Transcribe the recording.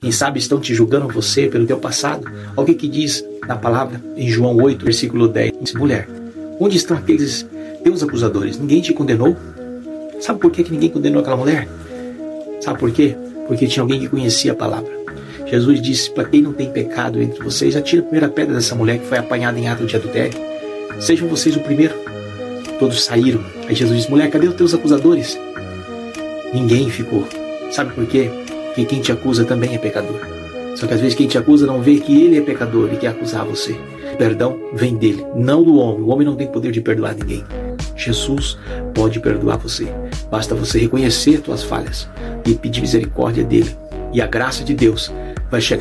Quem sabe estão te julgando você pelo teu passado. Olha o que, diz na palavra em João 8, versículo 10. Diz, Mulher, onde estão aqueles teus acusadores? Ninguém te condenou? Sabe por que, que ninguém condenou aquela mulher? Sabe por quê? Porque tinha alguém que conhecia a palavra. Jesus disse: Para quem não tem pecado entre vocês, atira a primeira pedra dessa mulher que foi apanhada em ato de adultério. Sejam vocês o primeiro. Todos saíram. Aí Jesus disse: Mulher, cadê os teus acusadores? Ninguém ficou. Sabe por quê? Porque quem te acusa também é pecador. Só que às vezes quem te acusa não vê que ele é pecador e quer acusar você. Perdão vem dele, não do homem. O homem não tem poder de perdoar ninguém. Jesus pode perdoar você. Basta você reconhecer suas falhas e pedir misericórdia dele. E a graça de Deus vai chegar